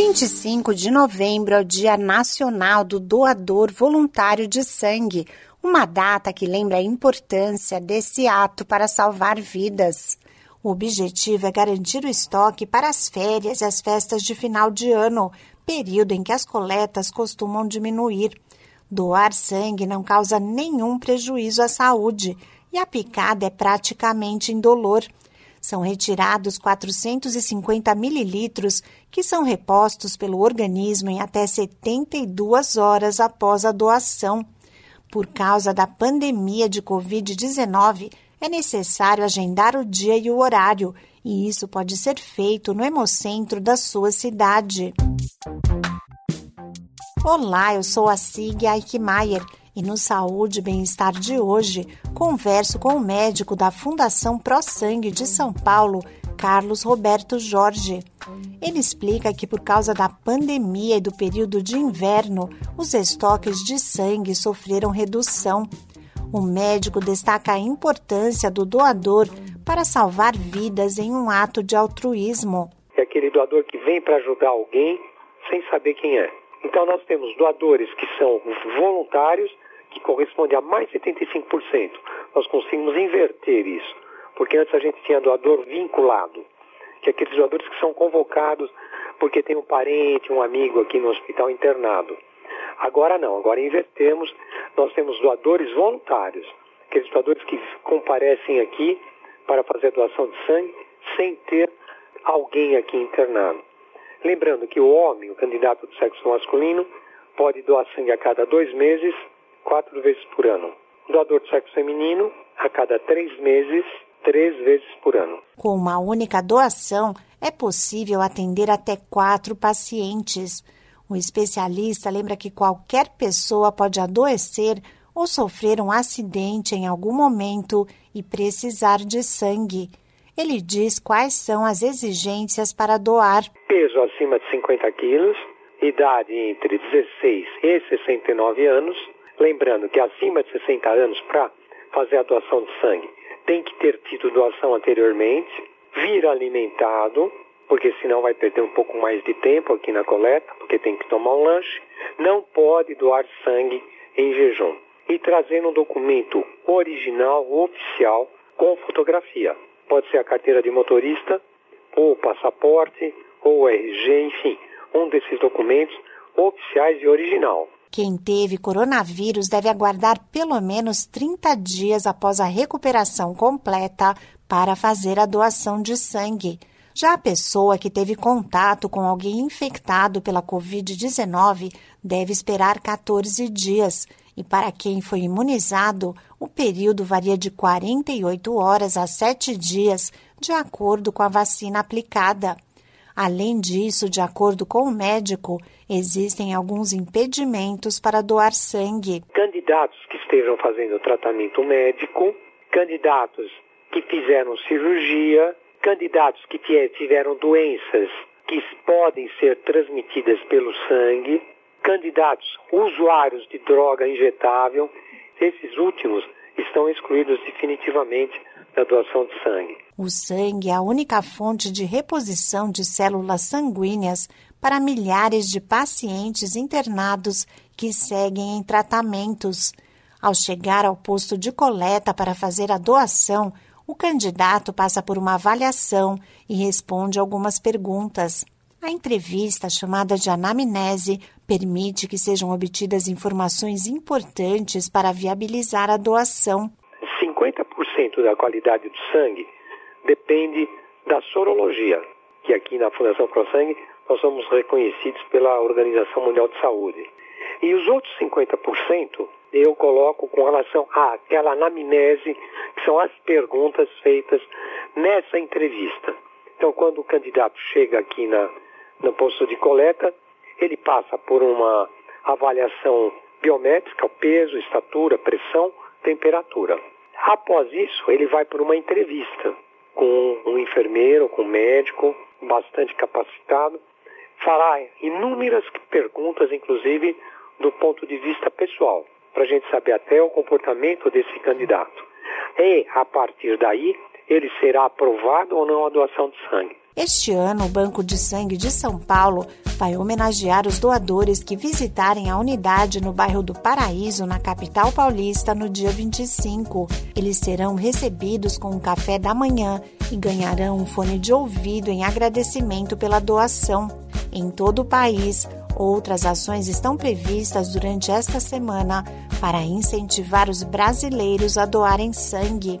25 de novembro é o Dia Nacional do Doador Voluntário de Sangue, uma data que lembra a importância desse ato para salvar vidas. O objetivo é garantir o estoque para as férias e as festas de final de ano, período em que as coletas costumam diminuir. Doar sangue não causa nenhum prejuízo à saúde e a picada é praticamente indolor. São retirados 450 mililitros que são repostos pelo organismo em até 72 horas após a doação. Por causa da pandemia de Covid-19, é necessário agendar o dia e o horário, e isso pode ser feito no Hemocentro da sua cidade. Olá, eu sou a Sig Eichmeier e no Saúde e Bem-Estar de hoje, converso com o médico da Fundação Pro Sangue de São Paulo, Carlos Roberto Jorge. Ele explica que por causa da pandemia e do período de inverno, os estoques de sangue sofreram redução. O médico destaca a importância do doador para salvar vidas em um ato de altruísmo. É aquele doador que vem para ajudar alguém sem saber quem é. Então nós temos doadores que são voluntários que corresponde a mais de 75%. Nós conseguimos inverter isso, porque antes a gente tinha doador vinculado, que é aqueles doadores que são convocados porque tem um parente, um amigo aqui no hospital internado. Agora não, agora invertemos, nós temos doadores voluntários, aqueles doadores que comparecem aqui para fazer doação de sangue sem ter alguém aqui internado. Lembrando que o homem, o candidato do sexo masculino, pode doar sangue a cada dois meses quatro vezes por ano. Doador de sexo feminino, a cada três meses, três vezes por ano. Com uma única doação, é possível atender até quatro pacientes. O especialista lembra que qualquer pessoa pode adoecer ou sofrer um acidente em algum momento e precisar de sangue. Ele diz quais são as exigências para doar. Peso acima de 50 quilos, idade entre 16 e 69 anos, Lembrando que acima de 60 anos, para fazer a doação de sangue, tem que ter tido doação anteriormente, vir alimentado, porque senão vai perder um pouco mais de tempo aqui na coleta, porque tem que tomar um lanche. Não pode doar sangue em jejum. E trazendo um documento original, oficial, com fotografia. Pode ser a carteira de motorista, ou passaporte, ou RG, enfim, um desses documentos oficiais e original. Quem teve coronavírus deve aguardar pelo menos 30 dias após a recuperação completa para fazer a doação de sangue. Já a pessoa que teve contato com alguém infectado pela Covid-19 deve esperar 14 dias. E para quem foi imunizado, o período varia de 48 horas a 7 dias, de acordo com a vacina aplicada. Além disso, de acordo com o médico, existem alguns impedimentos para doar sangue. Candidatos que estejam fazendo tratamento médico, candidatos que fizeram cirurgia, candidatos que tiveram doenças que podem ser transmitidas pelo sangue, candidatos usuários de droga injetável, esses últimos estão excluídos definitivamente da doação de sangue. O sangue é a única fonte de reposição de células sanguíneas para milhares de pacientes internados que seguem em tratamentos. Ao chegar ao posto de coleta para fazer a doação, o candidato passa por uma avaliação e responde algumas perguntas. A entrevista, chamada de anamnese, permite que sejam obtidas informações importantes para viabilizar a doação. 50% da qualidade do sangue depende da sorologia, que aqui na Fundação ProSangue nós somos reconhecidos pela Organização Mundial de Saúde. E os outros 50% eu coloco com relação àquela anamnese, que são as perguntas feitas nessa entrevista. Então, quando o candidato chega aqui na, no posto de coleta, ele passa por uma avaliação biométrica, o peso, estatura, pressão, temperatura. Após isso, ele vai por uma entrevista com um enfermeiro, com um médico bastante capacitado, fará inúmeras perguntas, inclusive do ponto de vista pessoal, para a gente saber até o comportamento desse candidato. E, a partir daí, ele será aprovado ou não a doação de sangue. Este ano, o Banco de Sangue de São Paulo vai homenagear os doadores que visitarem a unidade no bairro do Paraíso, na capital paulista, no dia 25. Eles serão recebidos com um café da manhã e ganharão um fone de ouvido em agradecimento pela doação. Em todo o país, outras ações estão previstas durante esta semana para incentivar os brasileiros a doarem sangue.